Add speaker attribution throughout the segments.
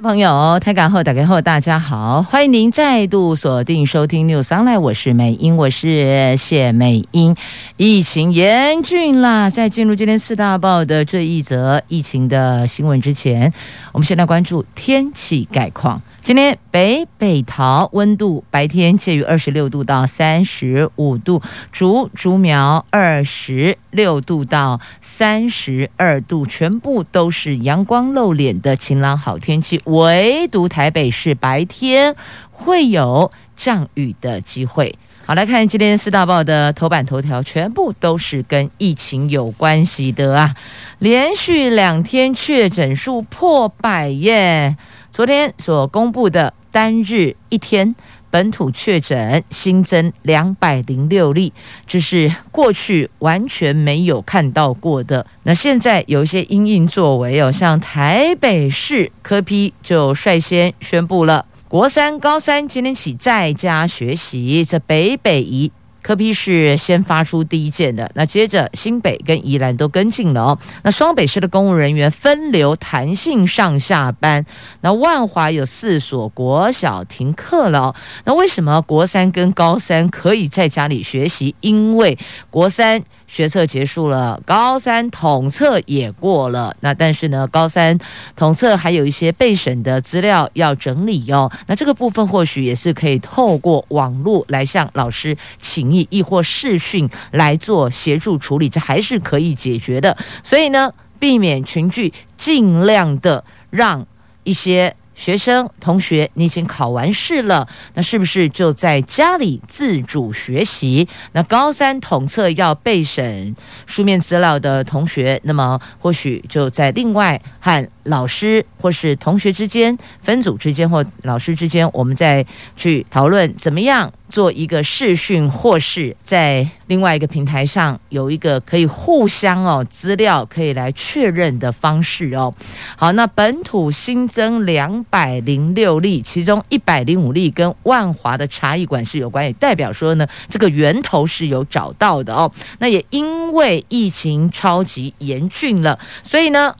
Speaker 1: 朋友，台港后打开后，大家好，欢迎您再度锁定收听 New Sunlight 我是美英，我是谢美英。疫情严峻啦，在进入今天四大报的这一则疫情的新闻之前，我们先来关注天气概况。今天北北桃温度白天介于二十六度到三十五度，竹竹苗二十六度到三十二度，全部都是阳光露脸的晴朗好天气，唯独台北市白天会有降雨的机会。好，来看今天四大报的头版头条，全部都是跟疫情有关系的啊，连续两天确诊数破百耶。昨天所公布的单日一天本土确诊新增两百零六例，这是过去完全没有看到过的。那现在有一些因应作为哦，像台北市科批就率先宣布了，国三、高三今天起在家学习，这北北宜。科批是先发出第一件的，那接着新北跟宜兰都跟进了哦。那双北市的公务人员分流弹性上下班，那万华有四所国小停课了哦。那为什么国三跟高三可以在家里学习？因为国三。学测结束了，高三统测也过了。那但是呢，高三统测还有一些备审的资料要整理哦。那这个部分或许也是可以透过网络来向老师请益，亦或视讯来做协助处理，这还是可以解决的。所以呢，避免群聚，尽量的让一些。学生同学，你已经考完试了，那是不是就在家里自主学习？那高三统测要备审书面资料的同学，那么或许就在另外和老师或是同学之间分组之间或老师之间，我们再去讨论怎么样。做一个视讯，或是在另外一个平台上有一个可以互相哦资料可以来确认的方式哦。好，那本土新增两百零六例，其中一百零五例跟万华的茶艺馆是有关，也代表说呢，这个源头是有找到的哦。那也因为疫情超级严峻了，所以呢。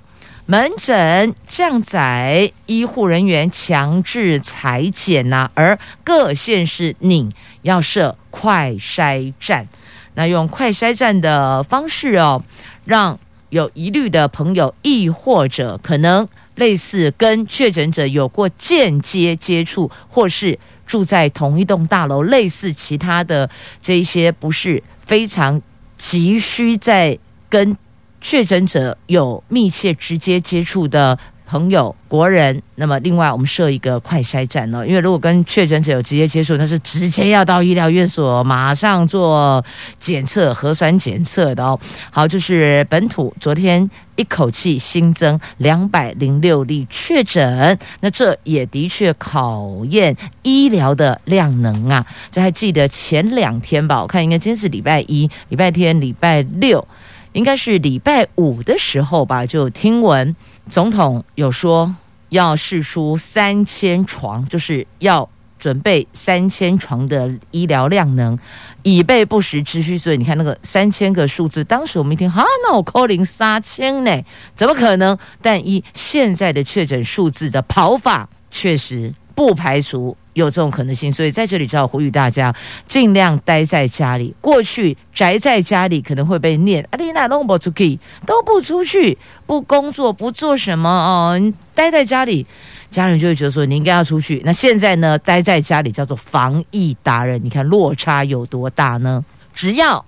Speaker 1: 门诊降载，医护人员强制裁剪呐，而各县市拟要设快筛站，那用快筛站的方式哦，让有疑虑的朋友，亦或者可能类似跟确诊者有过间接接触，或是住在同一栋大楼，类似其他的这一些不是非常急需在跟。确诊者有密切直接接触的朋友、国人，那么另外我们设一个快筛站哦，因为如果跟确诊者有直接接触，那是直接要到医疗院所马上做检测、核酸检测的哦。好，就是本土昨天一口气新增两百零六例确诊，那这也的确考验医疗的量能啊。这还记得前两天吧？我看应该今天是礼拜一、礼拜天、礼拜六。应该是礼拜五的时候吧，就听闻总统有说要释出三千床，就是要准备三千床的医疗量能，以备不时之需。所以你看那个三千个数字，当时我们一听，哈，那我扣零三千呢？怎么可能？但以现在的确诊数字的跑法，确实不排除。有这种可能性，所以在这里就要呼吁大家尽量待在家里。过去宅在家里可能会被念阿丽娜都不出去，都不出去，不工作，不做什么哦，待在家里，家人就会觉得说你应该要出去。那现在呢，待在家里叫做防疫达人，你看落差有多大呢？只要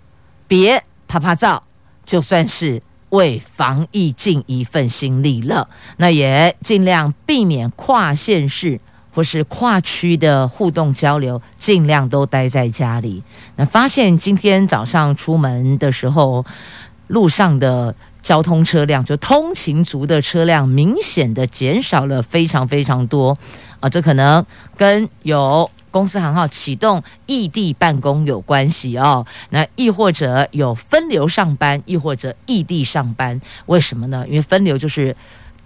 Speaker 1: 别趴趴走，就算是为防疫尽一份心力了。那也尽量避免跨县市。或是跨区的互动交流，尽量都待在家里。那发现今天早上出门的时候，路上的交通车辆，就通勤族的车辆，明显的减少了非常非常多啊！这可能跟有公司行号启动异地办公有关系哦。那亦或者有分流上班，亦或者异地上班，为什么呢？因为分流就是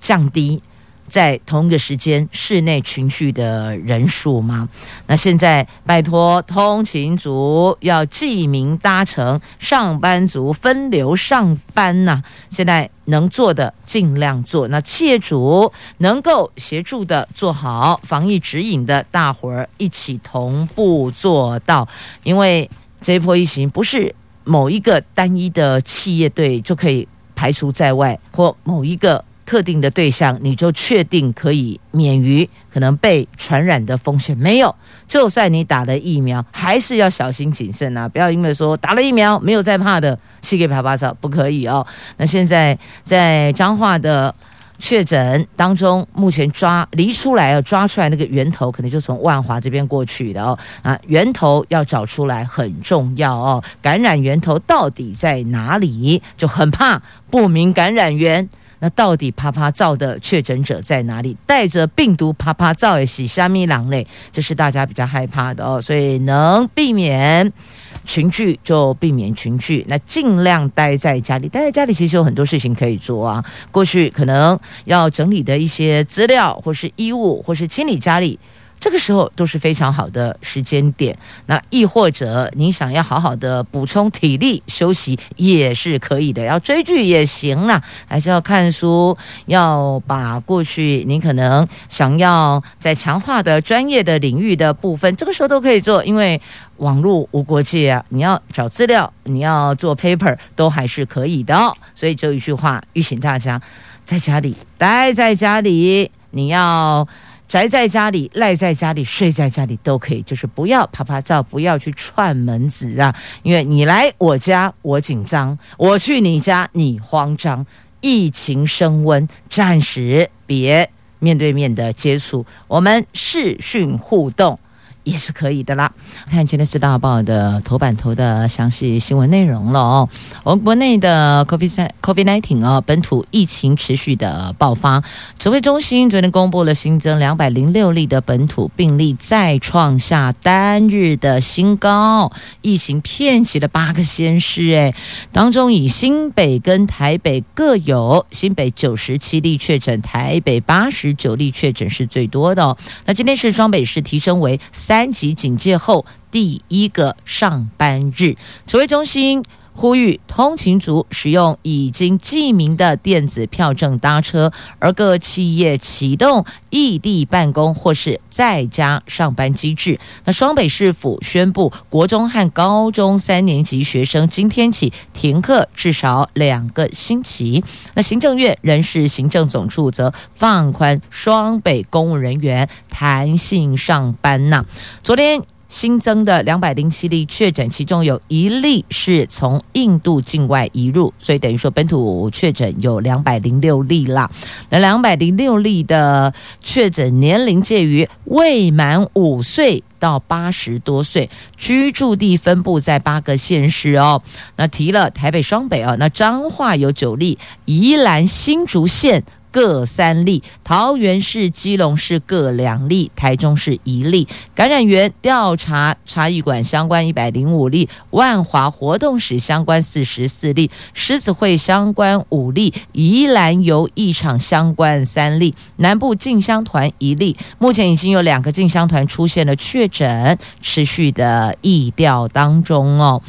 Speaker 1: 降低。在同一个时间室内群聚的人数吗？那现在拜托通勤族要记名搭乘，上班族分流上班呐、现在能做的尽量做，那企业主能够协助的做好防疫指引的，大伙儿一起同步做到。因为这一波疫情不是某一个单一的企业队就可以排除在外，或某一个。特定的对象，你就确定可以免于可能被传染的风险？没有，就算你打了疫苗，还是要小心谨慎啊！不要因为说打了疫苗没有再怕的，去给啪啪照，不可以哦。那现在在彰化的确诊当中，目前抓离出来要抓出来那个源头，可能就从万华这边过去的哦。啊，源头要找出来很重要哦。感染源头到底在哪里？就很怕不明感染源。那到底啪啪照的确诊者在哪里？带着病毒趴趴造的是虾米狼嘞？这是大家比较害怕的哦。所以能避免群聚就避免群聚，那尽量待在家里。待在家里其实有很多事情可以做啊。过去可能要整理的一些资料，或是衣物，或是清理家里。这个时候都是非常好的时间点，那亦或者你想要好好的补充体力休息也是可以的，要追剧也行啦，还是要看书，要把过去你可能想要在强化的专业的领域的部分，这个时候都可以做，因为网络无国界啊，你要找资料，你要做 paper 都还是可以的。所以就一句话，预请大家在家里待在家里，你要。宅在家里、赖在家里、睡在家里都可以，就是不要啪啪照，不要去串门子啊！因为你来我家，我紧张；我去你家，你慌张。疫情升温，暂时别面对面的接触，我们视讯互动。也是可以的啦。看今天四大报的头版头的详细新闻内容了哦。我们国内的 COVID 19啊，本土疫情持续的爆发。指挥中心昨天公布了新增两百零六例的本土病例，再创下单日的新高。疫情遍及了八个县市，诶，当中以新北跟台北各有新北九十七例确诊，台北八十九例确诊是最多的哦。那今天是双北市提升为三。三级警戒后第一个上班日，指挥中心呼吁通勤族使用已经记名的电子票证搭车，而各企业启动异地办公或是在家上班机制。那双北市府宣布，国中和高中三年级学生今天起停课至少两个星期。那行政院人事行政总处则放宽双北公务人员弹性上班呐。昨天。新增的两百零七例确诊，其中有一例是从印度境外移入，所以等于说本土确诊有两百零六例啦。那两百零六例的确诊年龄介于未满五岁到八十多岁，居住地分布在八个县市哦。那提了台北双北哦，那彰化有九例，宜兰新竹县。各三例，桃园市、基隆市各两例，台中市一例。感染源调查茶艺馆相关一百零五例，万华活动室相关四十四例，狮子会相关五例，宜兰游艺场相关三例，南部进香团一例。目前已经有两个进香团出现了确诊，持续的疫调当中哦。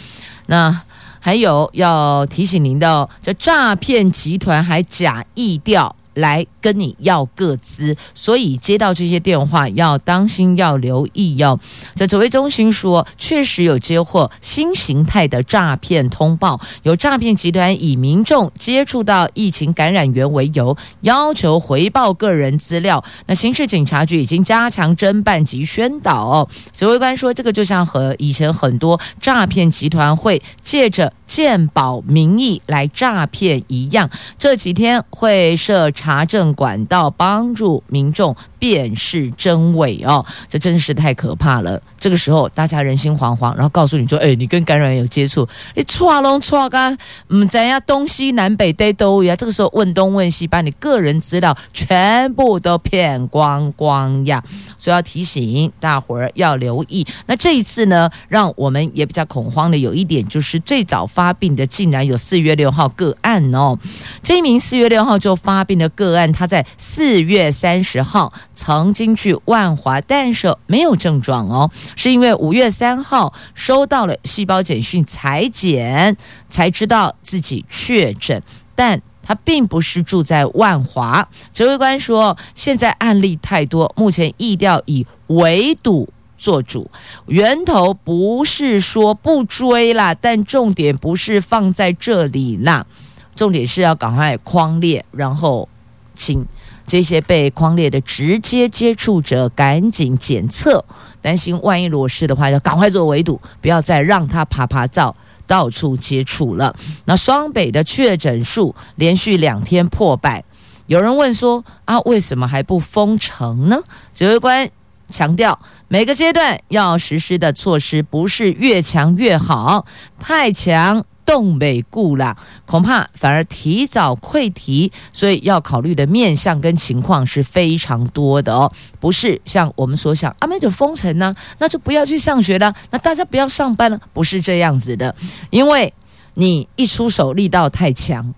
Speaker 1: 那还有要提醒您的，这诈骗集团还假疫调。来跟你要个资，所以接到这些电话要当心，要留意哟。这指挥中心说，确实有接获新形态的诈骗通报，有诈骗集团以民众接触到疫情感染源为由，要求回报个人资料。那刑事警察局已经加强侦办及宣导。指挥官说，这个就像和以前很多诈骗集团会借着鉴保名义来诈骗一样，这几天会设查查证管道，帮助民众辨识真伪哦，这真是太可怕了。这个时候大家人心惶惶，然后告诉你说：“哎，你跟感染源有接触，你错龙错干，嗯，怎样东西南北得都呀？”这个时候问东问西，把你个人资料全部都骗光光呀！所以要提醒大伙儿要留意。那这一次呢，让我们也比较恐慌的有一点，就是最早发病的竟然有四月六号个案哦。这一名四月六号就发病的个案，他在四月三十号曾经去万华，但是没有症状哦。是因为五月三号收到了细胞简讯裁剪，才知道自己确诊，但他并不是住在万华。指挥官说，现在案例太多，目前疫调以围堵做主，源头不是说不追啦，但重点不是放在这里啦，重点是要赶快框列，然后请这些被框列的直接接触者赶紧检测。担心万一裸视的话，要赶快做围堵，不要再让他趴趴走，到处接触了。那双北的确诊数连续两天破百，有人问说啊，为什么还不封城呢？指挥官强调，每个阶段要实施的措施不是越强越好，太强。东北固了，恐怕反而提早溃堤，所以要考虑的面向跟情况是非常多的哦，不是像我们所想，啊，那就封城呢，那就不要去上学了，那大家不要上班了，不是这样子的，因为你一出手力道太强，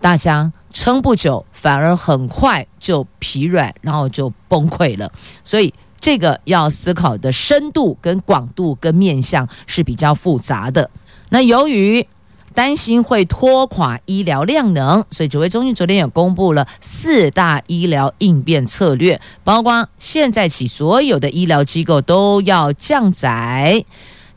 Speaker 1: 大家撑不久，反而很快就疲软，然后就崩溃了，所以这个要思考的深度跟广度跟面向是比较复杂的，那由于。担心会拖垮医疗量能，所以指挥中心昨天也公布了四大医疗应变策略，包括现在起所有的医疗机构都要降载、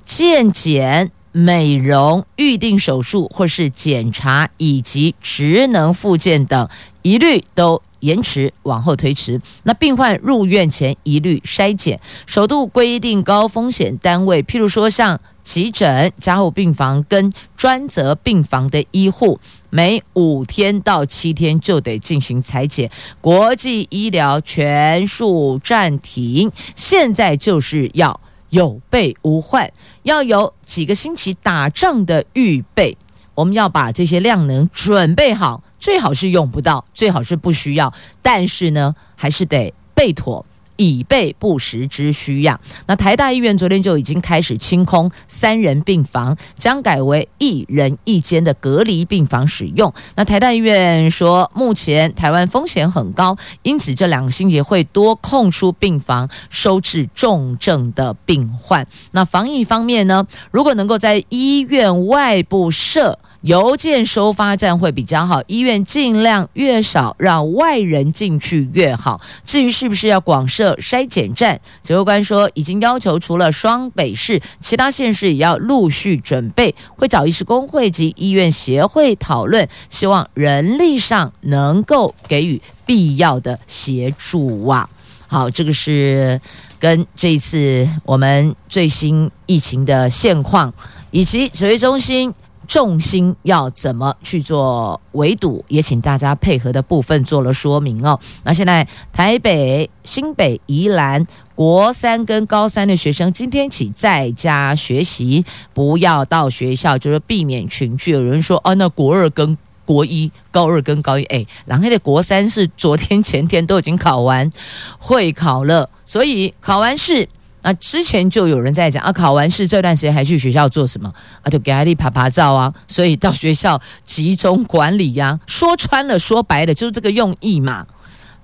Speaker 1: 健检、美容、预定手术或是检查以及职能复健等，一律都延迟往后推迟。那病患入院前一律筛检，首度规定高风险单位，譬如说像。急诊、加护病房跟专责病房的医护，每五天到七天就得进行裁剪。国际医疗全数暂停，现在就是要有备无患，要有几个星期打仗的预备。我们要把这些量能准备好，最好是用不到，最好是不需要，但是呢，还是得备妥。以备不时之需呀。那台大医院昨天就已经开始清空三人病房，将改为一人一间的隔离病房使用。那台大医院说，目前台湾风险很高，因此这两个星期会多空出病房收治重症的病患。那防疫方面呢，如果能够在医院外部设。邮件收发站会比较好，医院尽量越少让外人进去越好。至于是不是要广设筛检站，指挥官说已经要求除了双北市，其他县市也要陆续准备，会找医师公会及医院协会讨论，希望人力上能够给予必要的协助啊。好，这个是跟这一次我们最新疫情的现况以及指挥中心。重心要怎么去做围堵，也请大家配合的部分做了说明哦。那现在台北、新北、宜兰国三跟高三的学生今天起在家学习，不要到学校，就是避免群聚。有人说哦，那国二跟国一、高二跟高一，哎，然后的国三是昨天前天都已经考完会考了，所以考完试。那之前就有人在讲啊，考完试这段时间还去学校做什么啊？就给阿丽拍拍照啊，所以到学校集中管理呀、说穿了，说白了就是这个用意嘛。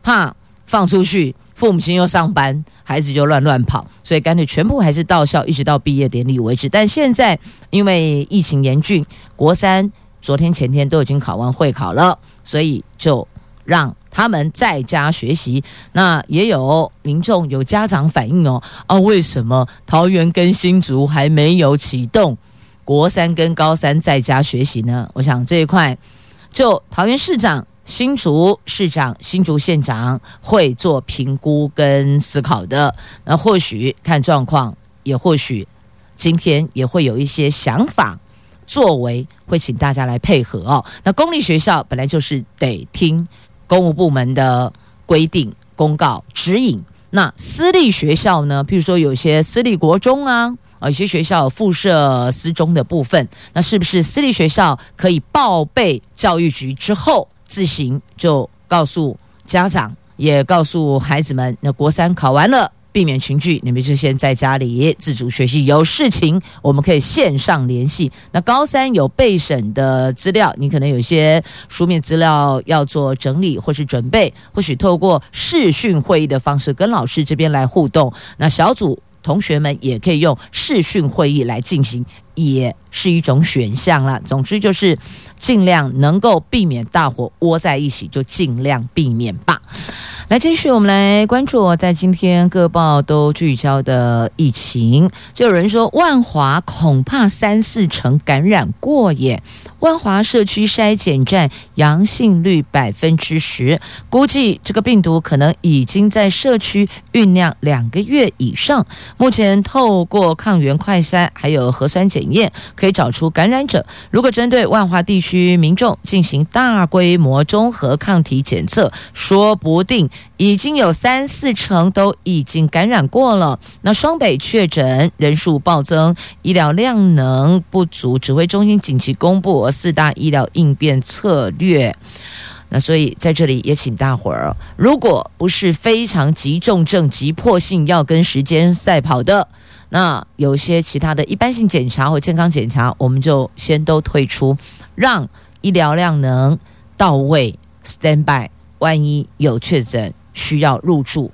Speaker 1: 怕放出去，父母亲又上班，孩子就乱乱跑，所以干脆全部还是到校，一直到毕业典礼为止。但现在因为疫情严峻，国三昨天前天都已经考完会考了，所以就让。他们在家学习，那也有民众有家长反映哦，啊，为什么桃园跟新竹还没有启动国三跟高三在家学习呢？我想这一块，就桃园市长、新竹市长、新竹县长会做评估跟思考的。那或许看状况，也或许今天也会有一些想法作为，会请大家来配合哦。那公立学校本来就是得听。公务部门的规定，公告指引。那私立学校呢？譬如说有些私立国中啊，啊，有些学校附设私中的部分，那是不是私立学校可以报备教育局之后，自行就告诉家长，也告诉孩子们，那国三考完了。避免群聚，你们就先在家里自主学习。有事情我们可以线上联系。那高三有备审的资料，你可能有一些书面资料要做整理或是准备，或许透过视讯会议的方式跟老师这边来互动。那小组同学们也可以用视讯会议来进行，也是一种选项啦。总之就是尽量能够避免大伙窝在一起，就尽量避免吧。来继续，我们来关注在今天各报都聚焦的疫情。就有人说，万华恐怕三四成感染过耶。万华社区筛检站阳性率百分之十，估计这个病毒可能已经在社区酝酿两个月以上。目前透过抗原快筛还有核酸检验，可以找出感染者。如果针对万华地区民众进行大规模综合抗体检测，说不定已经有三四成都已经感染过了。那双北确诊人数暴增，医疗量能不足，指挥中心紧急公布。四大医疗应变策略，那所以在这里也请大伙儿，如果不是非常急重症、急迫性要跟时间赛跑的，那有些其他的一般性检查或健康检查，我们就先都退出，让医疗量能到位，stand by，万一有确诊需要入住。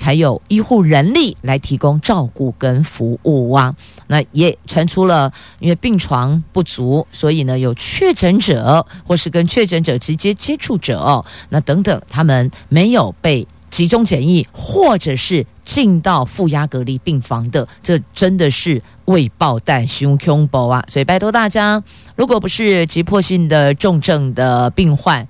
Speaker 1: 才有医护人力来提供照顾跟服务啊，那也传出了，因为病床不足，所以呢有确诊者或是跟确诊者直接接触者哦，那等等他们没有被集中检疫，或者是进到负压隔离病房的，这真的是未爆弹熊恐怖啊！所以拜托大家，如果不是急迫性的重症的病患。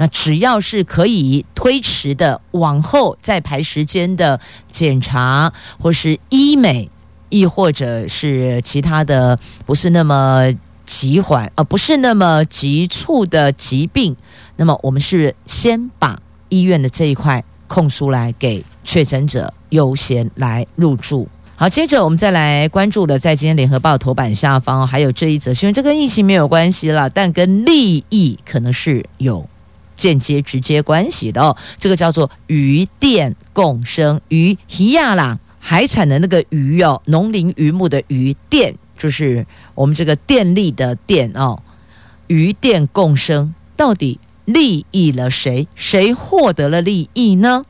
Speaker 1: 那只要是可以推迟的，往后再排时间的检查，或是医美，亦或者是其他的不是那么急缓，呃，不是那么急促的疾病，那么我们是先把医院的这一块空出来，给确诊者优先来入住。好，接着我们再来关注的，在今天联合报头版下方还有这一则新闻，这跟疫情没有关系了，但跟利益可能是有。间接、直接关系的哦，这个叫做渔电共生，渔鱼亚啦，海产的那个渔哦，农林渔牧的渔电，就是我们这个电力的电哦，渔电共生，到底利益了谁？谁获得了利益呢？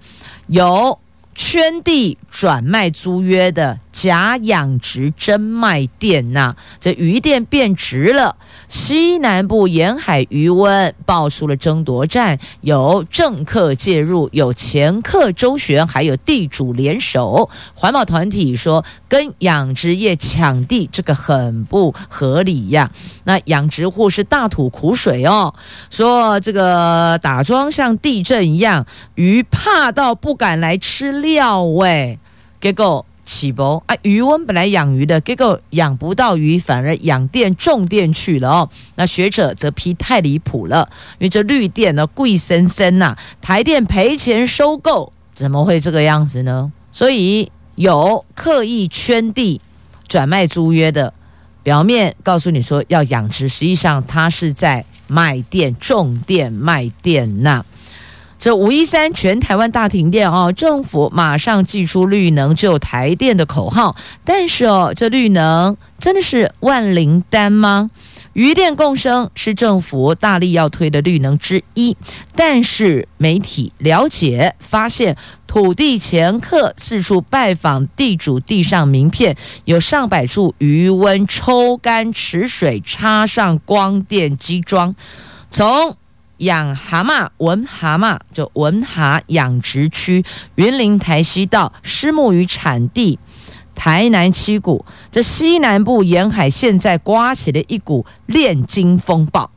Speaker 1: 有圈地转卖租约的假养殖真卖店呐，这鱼电变值了。西南部沿海鱼温爆出了争夺战，有政客介入，有前客周旋，还有地主联手。环保团体说，跟养殖业抢地，这个很不合理呀。那养殖户是大吐苦水哦，说这个打桩像地震一样，鱼怕到不敢来吃料喂，结果。起搏啊？渔翁本来养鱼的，结果养不到鱼，反而养电种电去了哦。那学者则批太离谱了，因为这绿电呢贵森森呐，台电赔钱收购，怎么会这个样子呢？所以有刻意圈地转卖租约的，表面告诉你说要养殖，实际上他是在卖电种电卖电呐。这五一三全台湾大停电哦，政府马上祭出绿能救台电的口号，但是哦，这绿能真的是万灵丹吗？余电共生是政府大力要推的绿能之一，但是媒体了解发现，土地掮客四处拜访地主，地上名片有上百处余温抽干池水，插上光电机桩，从。养蛤蟆文蛤蟆，就文蛤养殖区，云林台西道虱目鱼产地，台南七股，这西南部沿海现在刮起了一股炼金风暴。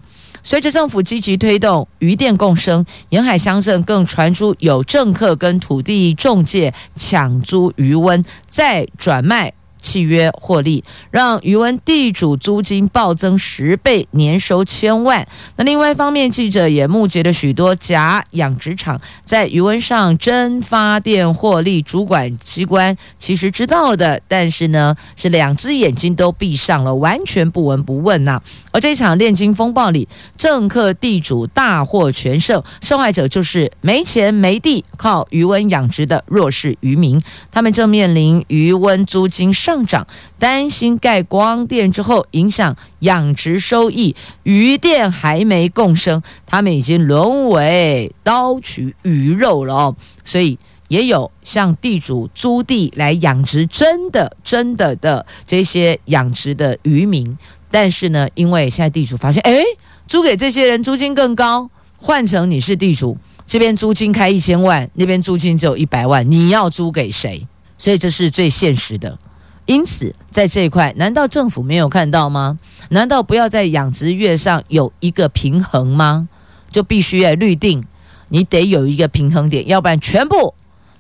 Speaker 1: 随着政府积极推动渔电共生，沿海乡镇更传出有政客跟土地中介抢租鱼温，再转卖。契约获利，让渔温地主租金暴增十倍，年收千万。那另外一方面，记者也目击了许多假养殖场在渔温上真发电获利。主管机关其实知道的，但是呢，是两只眼睛都闭上了，完全不闻不问呐、而这场炼金风暴里，政客地主大获全胜，受害者就是没钱没地，靠渔温养殖的弱势渔民。他们正面临渔温租金上上涨，担心盖光电之后影响养殖收益，渔电还没共生，他们已经沦为刀取鱼肉了哦。所以也有向地主租地来养殖真的真的的这些养殖的渔民，但是呢，因为现在地主发现，哎，租给这些人租金更高，换成你是地主，这边租金开一千万，那边租金只有一百万，你要租给谁？所以这是最现实的。因此，在这一块，难道政府没有看到吗？难道不要在养殖业上有一个平衡吗？就必须要律定，你得有一个平衡点，要不然全部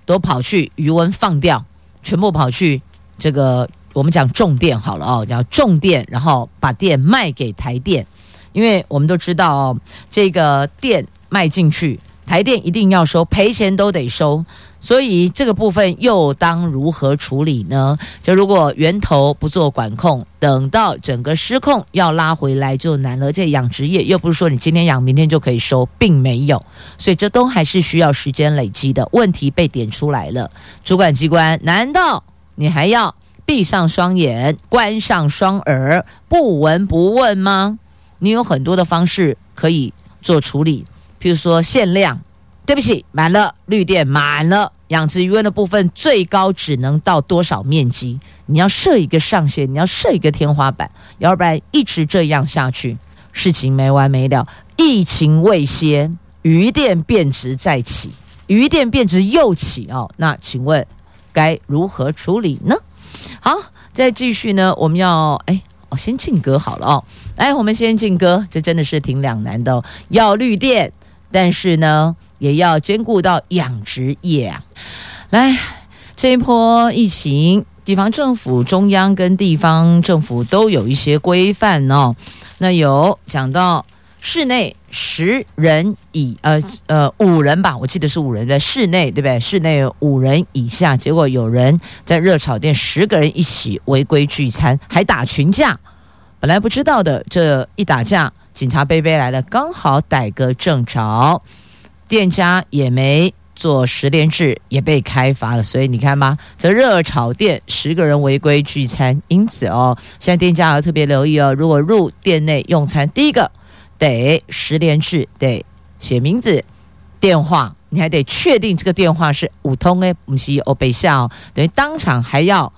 Speaker 1: 都跑去渔温放掉，全部跑去这个我们讲种电好了哦，叫种电，然后把电卖给台电，因为我们都知道哦，这个电卖进去，台电一定要收，赔钱都得收。所以这个部分又当如何处理呢？就如果源头不做管控，等到整个失控要拉回来就难了。这养殖业又不是说你今天养明天就可以收，并没有，所以这都还是需要时间累积的。问题被点出来了，主管机关难道你还要闭上双眼、关上双耳、不闻不问吗？你有很多的方式可以做处理，譬如说限量。对不起，满了，绿电满了，养殖鱼温的部分最高只能到多少面积？你要设一个上限，你要设一个天花板，要不然一直这样下去，事情没完没了。疫情未歇，鱼电变值再起，鱼电变值又起哦。那请问该如何处理呢？好，再继续呢，我们要哎，我先进歌好了哦。来，我们先进歌，这真的是挺两难的哦，要绿电，但是呢。也要兼顾到养殖业啊！来，这一波疫情，地方政府、中央跟地方政府都有一些规范哦。那有讲到室内十人以呃呃五人吧，我记得是五人在室内，对不对？室内五人以下，结果有人在热炒店十个人一起违规聚餐，还打群架。本来不知道的，这一打架，警察杯杯来了，刚好逮个正着。店家也没做十连制，也被开罚了。所以你看吧，这热炒店十个人违规聚餐，因此哦，现在店家要特别留意哦。如果入店内用餐，第一个得十连制，得写名字、电话，你还得确定这个电话是五通诶，不是欧北下哦，等于当场还要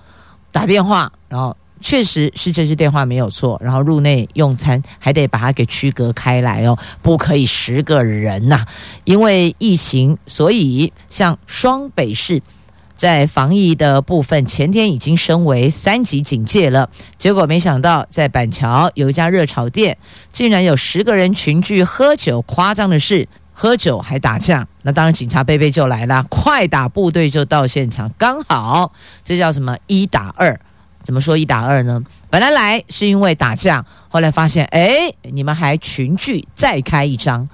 Speaker 1: 打电话，然后。确实是这支电话没有错，然后入内用餐还得把它给区隔开来哦，不可以十个人呐、因为疫情，所以像双北市在防疫的部分，前天已经升为三级警戒了。结果没想到，在板桥有一家热炒店，竟然有十个人群聚喝酒，夸张的是喝酒还打架。那当然，警察贝贝就来了，快打部队就到现场，刚好这叫什么一打二。怎么说一打二呢？本来来是因为打架，后来发现，哎，你们还群聚，再开一张，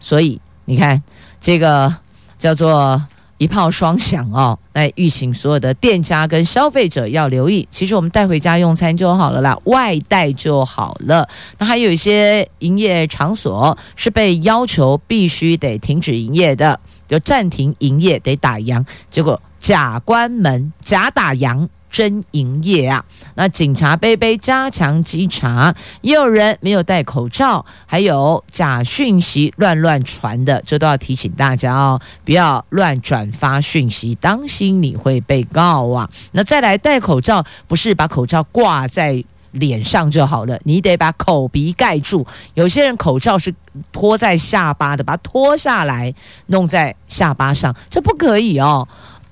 Speaker 1: 所以你看这个叫做一炮双响哦。来预警所有的店家跟消费者要留意，其实我们带回家用餐就好了啦，外带就好了。那还有一些营业场所是被要求必须得停止营业的，就暂停营业得打烊，结果假关门，假打烊。真营业啊！那警察杯杯加强稽查，也有人没有戴口罩，还有假讯息乱乱传的，这都要提醒大家哦，不要乱转发讯息，当心你会被告啊！那再来戴口罩，不是把口罩挂在脸上就好了，你得把口鼻盖住。有些人口罩是托在下巴的，把它脱下来弄在下巴上，这不可以哦。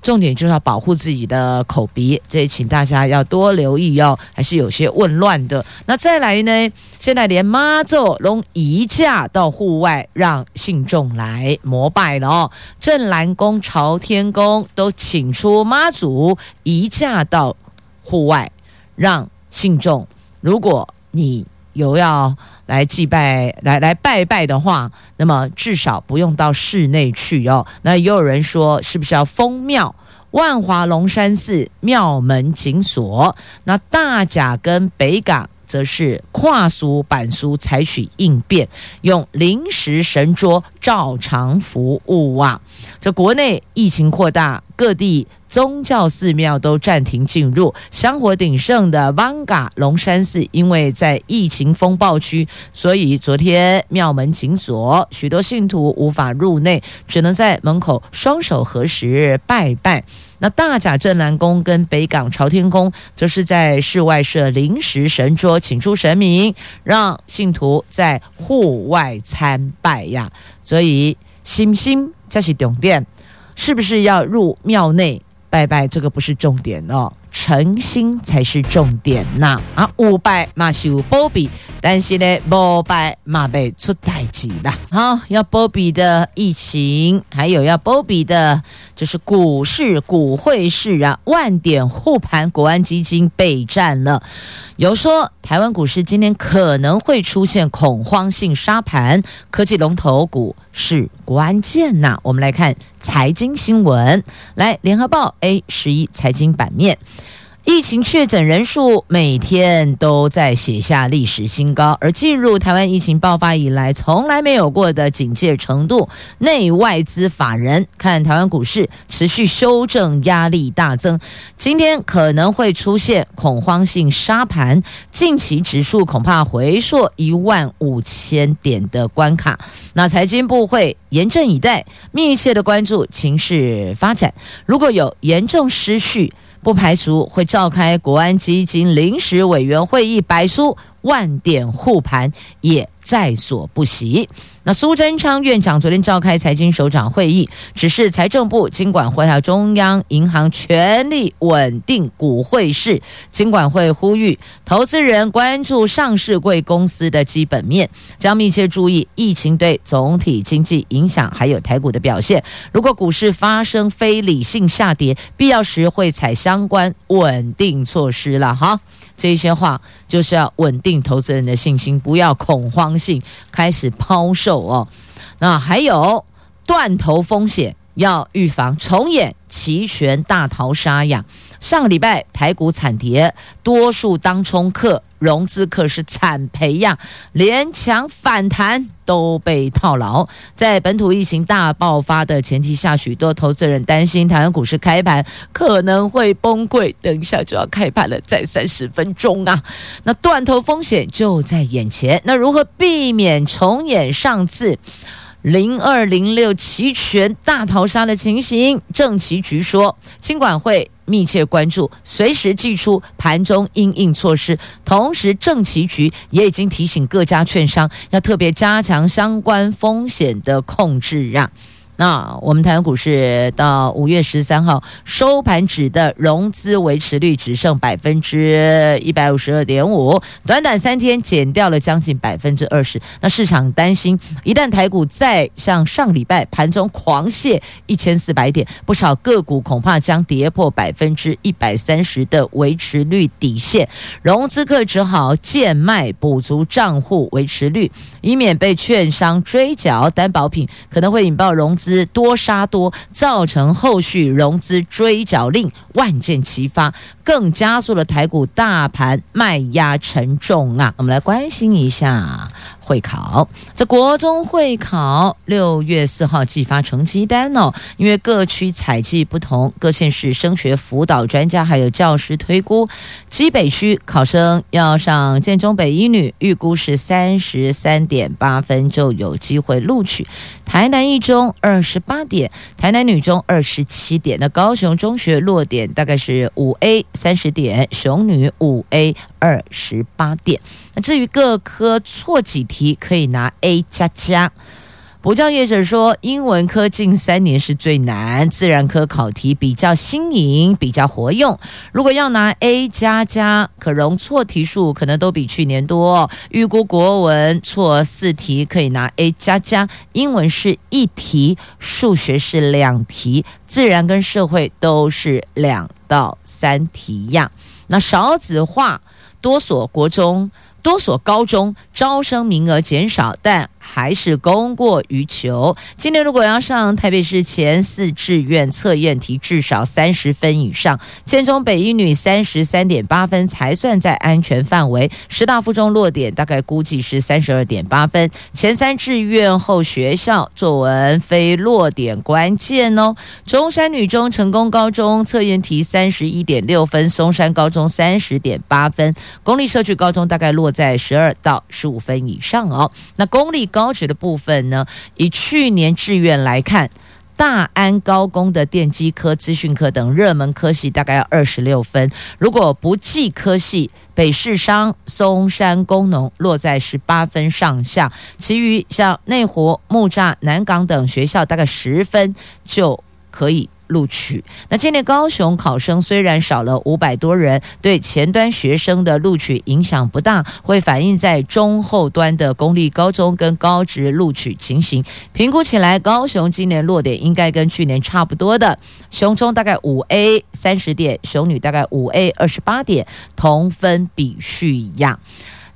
Speaker 1: 重点就是要保护自己的口鼻，这也请大家要多留意哦，还是有些混乱的。那再来呢？现在连妈祖都移驾到户外，让信众来膜拜了哦。镇南宫、朝天宫都请出妈祖移驾到户外，让信众，如果你有要来祭拜、来来拜拜的话，那么至少不用到室内去哦。那也有人说，是不是要封庙？万华龙山寺庙门紧锁，那大甲跟北港。则是跨俗板俗，采取应变，用临时神桌照常服务啊！这国内疫情扩大，各地宗教寺庙都暂停进入。香火鼎盛的艋舺龙山寺，因为在疫情风暴区，所以昨天庙门紧锁，许多信徒无法入内，只能在门口双手合十拜拜。那大甲镇南宫跟北港朝天宫，则是在室外设临时神桌，请出神明，让信徒在户外参拜呀。所以，心心才是重点，是不是要入庙内拜拜？这个不是重点哦。诚心才是重点呐！啊，五拜嘛是有保庇，但是呢，五拜嘛被出代志啦。好，要波比的疫情，还有要波比的，就是股市、股汇市啊，万点护盘，国安基金备战了。有说台湾股市今天可能会出现恐慌性杀盘，科技龙头股是关键呐。我们来看财经新闻，来，联合报 A 十一财经版面。疫情确诊人数每天都在写下历史新高，而进入台湾疫情爆发以来从来没有过的警戒程度，内外资法人看台湾股市持续修正压力大增，今天可能会出现恐慌性杀盘，近期指数恐怕回溯一万五千点的关卡。那财经部会严阵以待，密切的关注情势发展，如果有严重失序。不排除会召开国安基金临时委员会议，白书万点护盘也在所不惜。那苏贞昌院长昨天召开财经首长会议，指示财政部、金管会还有中央银行全力稳定股汇市。金管会呼吁投资人关注上市贵公司的基本面，将密切注意疫情对总体经济影响，还有台股的表现。如果股市发生非理性下跌，必要时会采相关稳定措施了。哈。这些话就是要稳定投资人的信心，不要恐慌性开始抛售哦。那还有断头风险，要预防重演期权大逃杀呀。上个礼拜台股惨跌，多数当冲客、融资客是惨赔呀，连抢反弹都被套牢。在本土疫情大爆发的前提下，许多投资人担心台湾股市开盘可能会崩溃。等一下就要开盘了，再三十分钟啊！那断头风险就在眼前，那如何避免重演上次？零二零六期权大逃杀的情形，证期局说，金管会密切关注，随时祭出盘中应应措施。同时，政企局也已经提醒各家券商要特别加强相关风险的控制啊。那我们台湾股市到五月十三号收盘指的融资维持率只剩百分之一百五十二点五，短短三天减掉了将近百分之二十。那市场担心，一旦台股再像上礼拜盘中狂泻一千四百点，不少个股恐怕将跌破百分之一百三十的维持率底线，融资客只好贱卖补足账户维持率，以免被券商追缴担保品，可能会引爆融资。资多杀多，造成后续融资追缴令万箭齐发，更加速了台股大盘卖压沉重啊！我们来关心一下。会考，这国中会考六月四号寄发成绩单哦。因为各区采计不同，各县市升学辅导专家还有教师推估，基北区考生要上建中北一女，预估是三十三点八分就有机会录取；台南一中二十八点，台南女中二十七点。那高雄中学落点大概是五 A 三十点，雄女五 A 二十八点。那至于各科错几题可以拿 A 加加。补教业者说，英文科近三年是最难，自然科考题比较新颖，比较活用。如果要拿 A 加加，可容错题数可能都比去年多。预估国文错四题可以拿 A 加加，英文是一题，数学是两题，自然跟社会都是两到三题呀。那少子化，多所国中。多所高中招生名额减少，但还是供过于求。今年如果要上台北市前四志愿测验题，至少三十分以上。建中北一女三十三点八分才算在安全范围。师大附中落点大概估计是三十二点八分。前三志愿后学校作文非落点关键哦。中山女中成功高中测验题三十一点六分，松山高中三十点八分。公立社区高中大概落在十二到十五分以上哦。那公立高职的部分呢？以去年志愿来看，大安高工的电机科、资讯科等热门科系大概要二十六分。如果不计科系，北市商、松山工农落在十八分上下，其余像内湖、木栅、南港等学校大概十分就可以。录取。那今年高雄考生虽然少了五百多人，对前端学生的录取影响不大，会反映在中后端的公立高中跟高职录取情形。评估起来，高雄今年落点应该跟去年差不多的，雄中大概五 A 三十点，雄女大概五 A 二十八点，同分比序一样。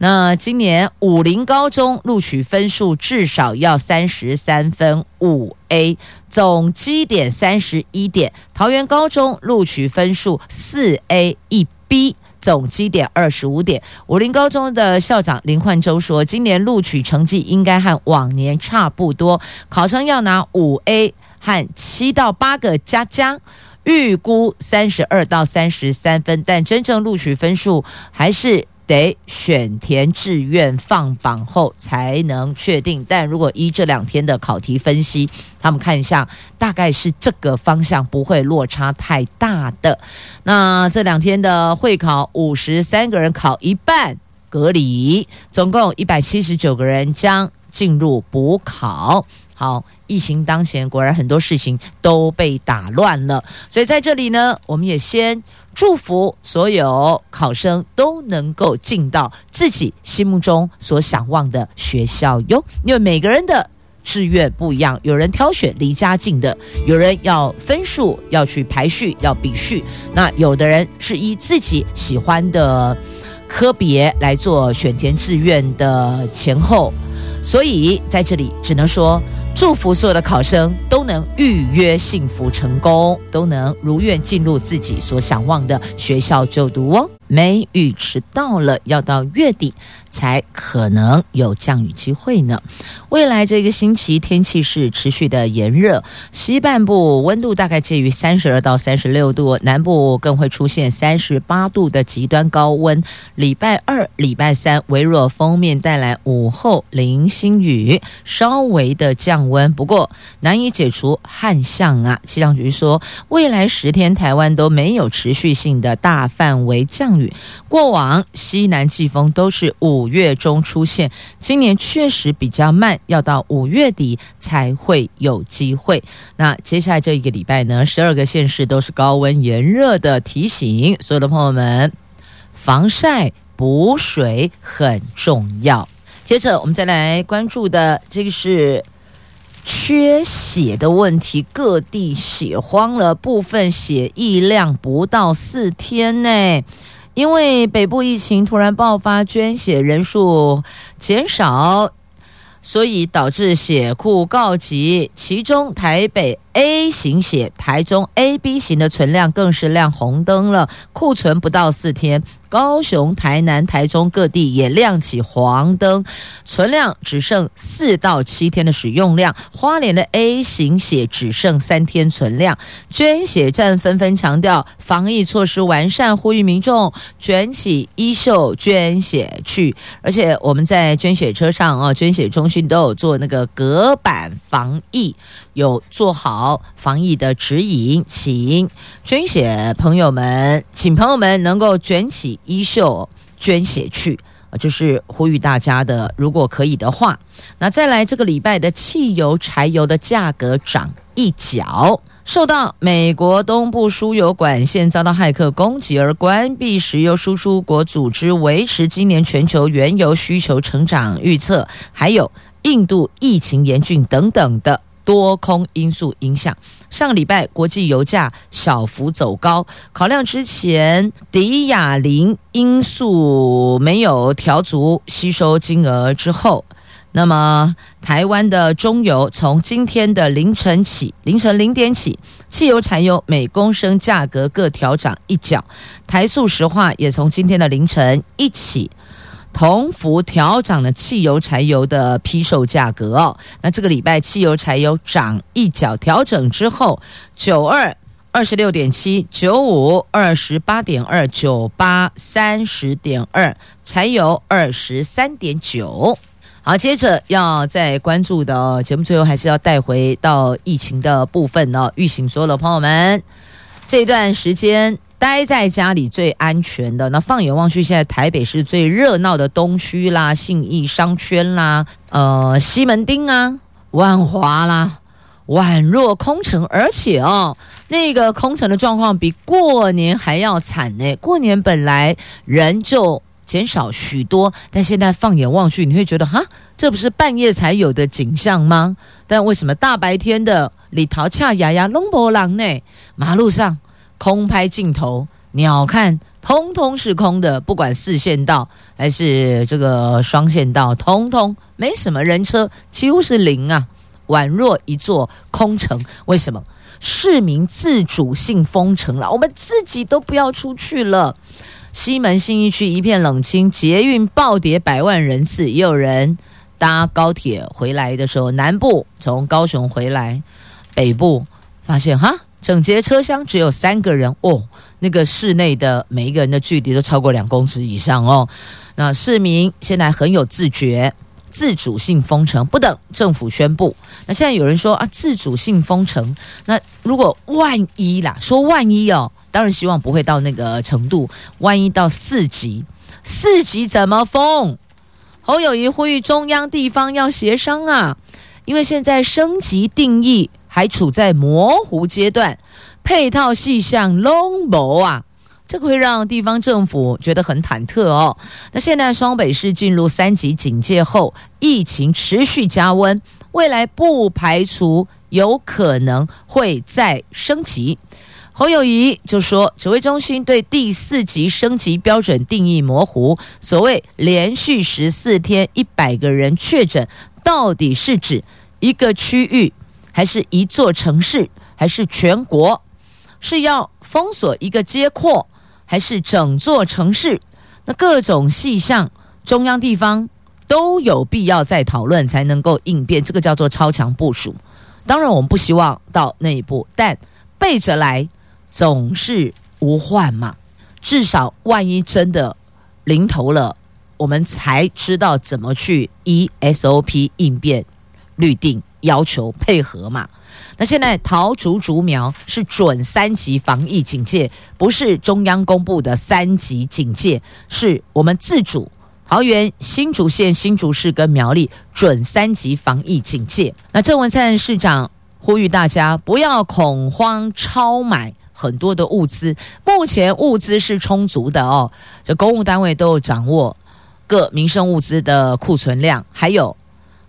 Speaker 1: 那今年武林高中录取分数至少要三十三分五 A，总积点三十一点。桃园高中录取分数四 A 一 B，总积点二十五点。武林高中的校长林焕洲说，今年录取成绩应该和往年差不多，考生要拿五 A 和七到八个加加，预估三十二到三十三分，但真正录取分数还是。得选填志愿放榜后才能确定，但如果依这两天的考题分析，他们看一下，大概是这个方向不会落差太大的。那这两天的会考，五十三个人考一半隔离，总共一百七十九个人将进入补考。好，疫情当前，果然很多事情都被打乱了，所以在这里呢，我们也先。祝福所有考生都能够进到自己心目中所想望的学校哟。因为每个人的志愿不一样，有人挑选离家近的，有人要分数要去排序要比序，那有的人是以自己喜欢的科别来做选填志愿的前后，所以在这里只能说。祝福所有的考生都能预约幸福成功，都能如愿进入自己所想望的学校就读哦。梅雨迟到了，要到月底才可能有降雨机会呢。未来这个星期天气是持续的炎热，西半部温度大概介于三十二到三十六度，南部更会出现三十八度的极端高温。礼拜二、礼拜三微弱锋面带来午后零星雨，稍微的降温，不过难以解除旱象啊。气象局说，未来十天台湾都没有持续性的大范围降过往西南季风都是五月中出现，今年确实比较慢，要到五月底才会有机会。那接下来这一个礼拜呢，十二个县市都是高温炎热的提醒，所有的朋友们，防晒补水很重要。接着我们再来关注的这个是。缺血的问题，各地血荒了，部分血液量不到四天呢。因为北部疫情突然爆发，捐血人数减少，所以导致血库告急。其中台北 A 型血、台中 AB 型的存量更是亮红灯了，库存不到四天。高雄、台南、台中各地也亮起黄灯，存量只剩四到七天的使用量。花莲的 A 型血只剩三天存量，捐血站纷纷强调防疫措施完善，呼吁民众卷起衣袖捐血去。而且我们在捐血车上啊，捐血中心都有做那个隔板防疫，有做好防疫的指引，请捐血朋友们，请朋友们能够卷起。衣袖捐血去，就是呼吁大家的。如果可以的话，那再来这个礼拜的汽油、柴油的价格涨一角，受到美国东部输油管线遭到骇客攻击而关闭石油输出国组织维持今年全球原油需求成长预测，还有印度疫情严峻等等的。多空因素影响。上个礼拜国际油价小幅走高，考量之前迪亚林因素没有调足吸收金额之后。那么，台湾的中油从今天的凌晨起，凌晨零点起，汽油、柴油每公升价格各调涨一角。台塑石化也从今天的凌晨一起，同幅调涨了汽油、柴油的批售价格哦。那这个礼拜汽油、柴油涨一角，调整之后，九二二十六点七，九五二十八点二，九八三十点二，柴油二十三点九。好，接着要再关注的节目，最后还是要带回到疫情的部分哦。预醒所有的朋友们，这段时间待在家里最安全的。那放眼望去，现在台北市最热闹的东区啦、信义商圈啦、呃西门町啊、万华啦，宛若空城。而且哦，那个空城的状况比过年还要惨呢。过年本来人就。减少许多，但现在放眼望去，你会觉得哈，这不是半夜才有的景象吗？但为什么大白天的里头恰牙牙弄波浪呢？马路上空拍镜头，鸟看通通是空的，不管四线道还是这个双线道，通通没什么人车，几乎是零啊，宛若一座空城。为什么？市民自主性封城了，我们自己都不要出去了。西门信义区一片冷清，捷运暴跌百万人次，也有人搭高铁回来的时候，南部从高雄回来，北部发现哈，整节车厢只有三个人哦，那个室内的每一个人的距离都超过两公尺以上哦。那市民现在很有自觉，自主性封城，不等政府宣布。那现在有人说啊，自主性封城，那如果万一啦，说万一哦。当然希望不会到那个程度，万一到四级，四级怎么封？侯友谊呼吁中央地方要协商啊，因为现在升级定义还处在模糊阶段，配套细项拢无啊，这个会让地方政府觉得很忐忑哦。那现在双北市进入三级警戒后，疫情持续加温，未来不排除有可能会再升级。侯友谊就说，指挥中心对第四级升级标准定义模糊。所谓连续十四天一百个人确诊，到底是指一个区域，还是一座城市，还是全国？是要封锁一个街廓，还是整座城市？那各种细项，中央地方都有必要再讨论，才能够应变。这个叫做超强部署。当然，我们不希望到那一步，但背着来。总是无患嘛，至少万一真的临头了，我们才知道怎么去 ESOP 应变、律定要求配合嘛。那现在桃竹竹苗是准三级防疫警戒，不是中央公布的三级警戒，是我们自主。桃园新竹县新竹市跟苗栗准三级防疫警戒。那郑文灿市长呼吁大家不要恐慌超买。很多的物资，目前物资是充足的哦。这公务单位都有掌握各民生物资的库存量，还有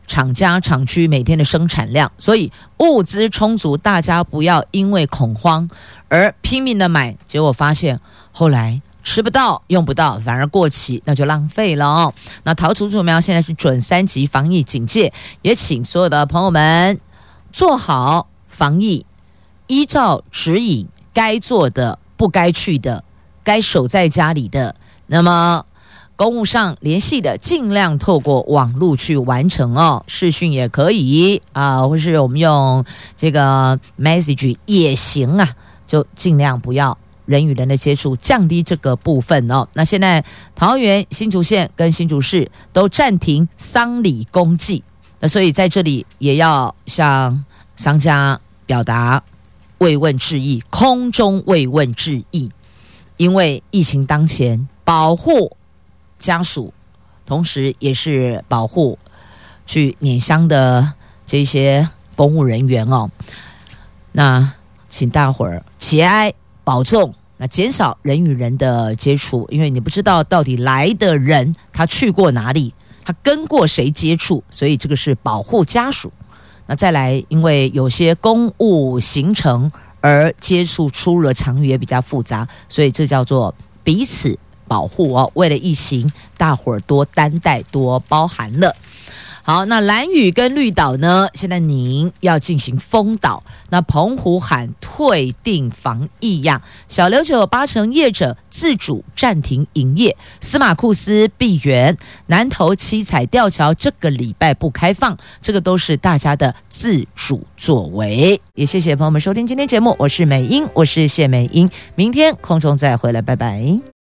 Speaker 1: 厂家厂区每天的生产量，所以物资充足，大家不要因为恐慌而拼命的买，结果发现后来吃不到、用不到，反而过期，那就浪费了哦。那桃竹竹苗现在是准三级防疫警戒，也请所有的朋友们做好防疫，依照指引。该做的、不该去的、该守在家里的，那么公务上联系的，尽量透过网络去完成哦，视讯也可以啊，或是我们用这个 message 也行啊，就尽量不要人与人的接触，降低这个部分哦。那现在桃园新竹县跟新竹市都暂停丧礼公祭，那所以在这里也要向商家表达。慰问致意，空中慰问致意，因为疫情当前，保护家属，同时也是保护去碾香的这些公务人员哦。那请大伙儿节哀保重，那减少人与人的接触，因为你不知道到底来的人他去过哪里，他跟过谁接触，所以这个是保护家属。那再来，因为有些公务行程而接触出入的场域也比较复杂，所以这叫做彼此保护哦。为了疫情，大伙儿多担待，多包涵了。好，那蓝屿跟绿岛呢？现在您要进行封岛，那澎湖喊退订防疫呀，小琉球八成业者自主暂停营业，司马库斯闭园，南投七彩吊桥这个礼拜不开放，这个都是大家的自主作为。也谢谢朋友们收听今天节目，我是美英，我是谢美英，明天空中再回来，拜拜。